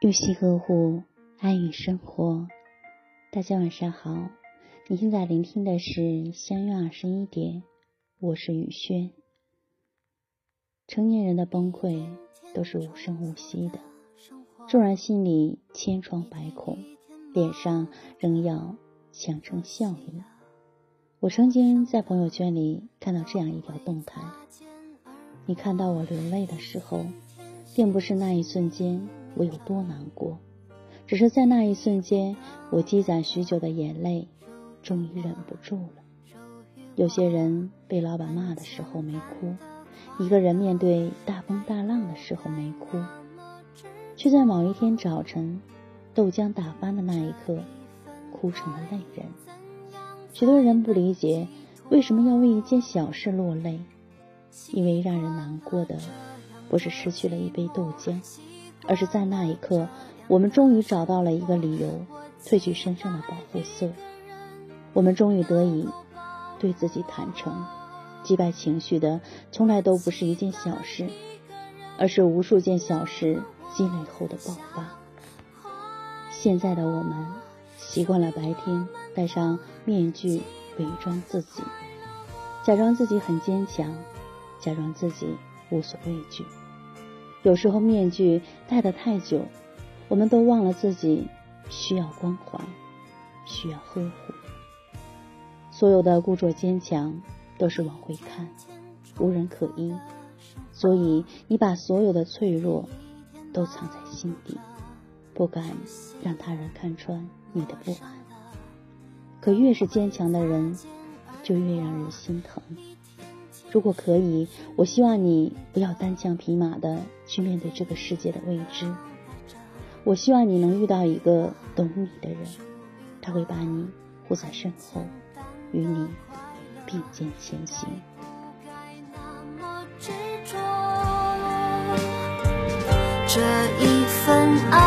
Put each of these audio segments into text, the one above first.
用心呵护，爱与生活。大家晚上好，你现在聆听的是相约二十一点，我是雨轩。成年人的崩溃都是无声无息的，纵然心里千疮百孔，脸上仍要强撑笑意。我曾经在朋友圈里看到这样一条动态：你看到我流泪的时候，并不是那一瞬间。我有多难过，只是在那一瞬间，我积攒许久的眼泪终于忍不住了。有些人被老板骂的时候没哭，一个人面对大风大浪的时候没哭，却在某一天早晨，豆浆打翻的那一刻，哭成了泪人。许多人不理解为什么要为一件小事落泪，因为让人难过的不是失去了一杯豆浆。而是在那一刻，我们终于找到了一个理由，褪去身上的保护色。我们终于得以对自己坦诚，击败情绪的从来都不是一件小事，而是无数件小事积累后的爆发。现在的我们习惯了白天戴上面具伪装自己，假装自己很坚强，假装自己无所畏惧。有时候面具戴得太久，我们都忘了自己需要关怀，需要呵护。所有的故作坚强都是往回看，无人可依。所以你把所有的脆弱都藏在心底，不敢让他人看穿你的不安。可越是坚强的人，就越让人心疼。如果可以，我希望你不要单枪匹马的去面对这个世界的未知。我希望你能遇到一个懂你的人，他会把你护在身后，与你并肩前行。这一份爱，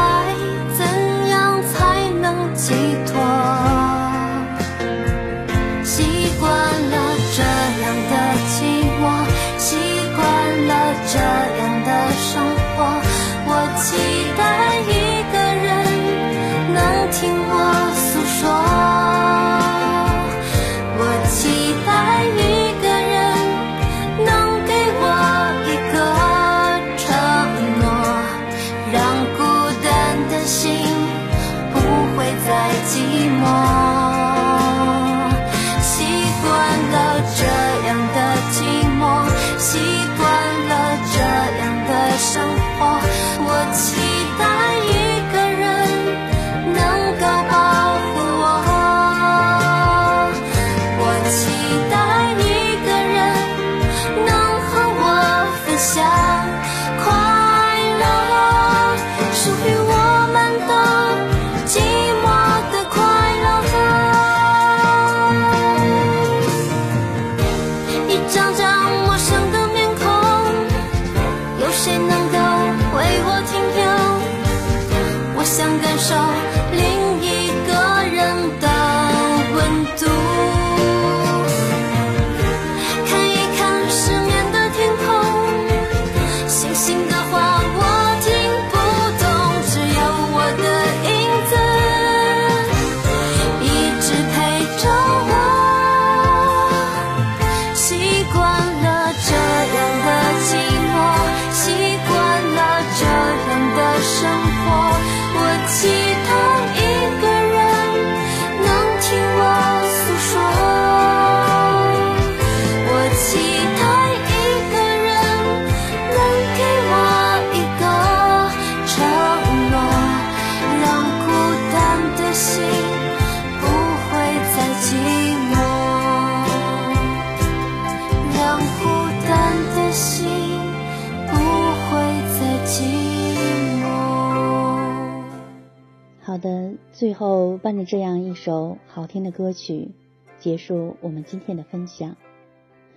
好的，最后伴着这样一首好听的歌曲，结束我们今天的分享。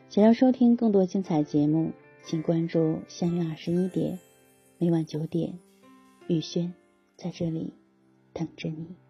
想要收听更多精彩节目，请关注相约二十一点，每晚九点，雨轩在这里等着你。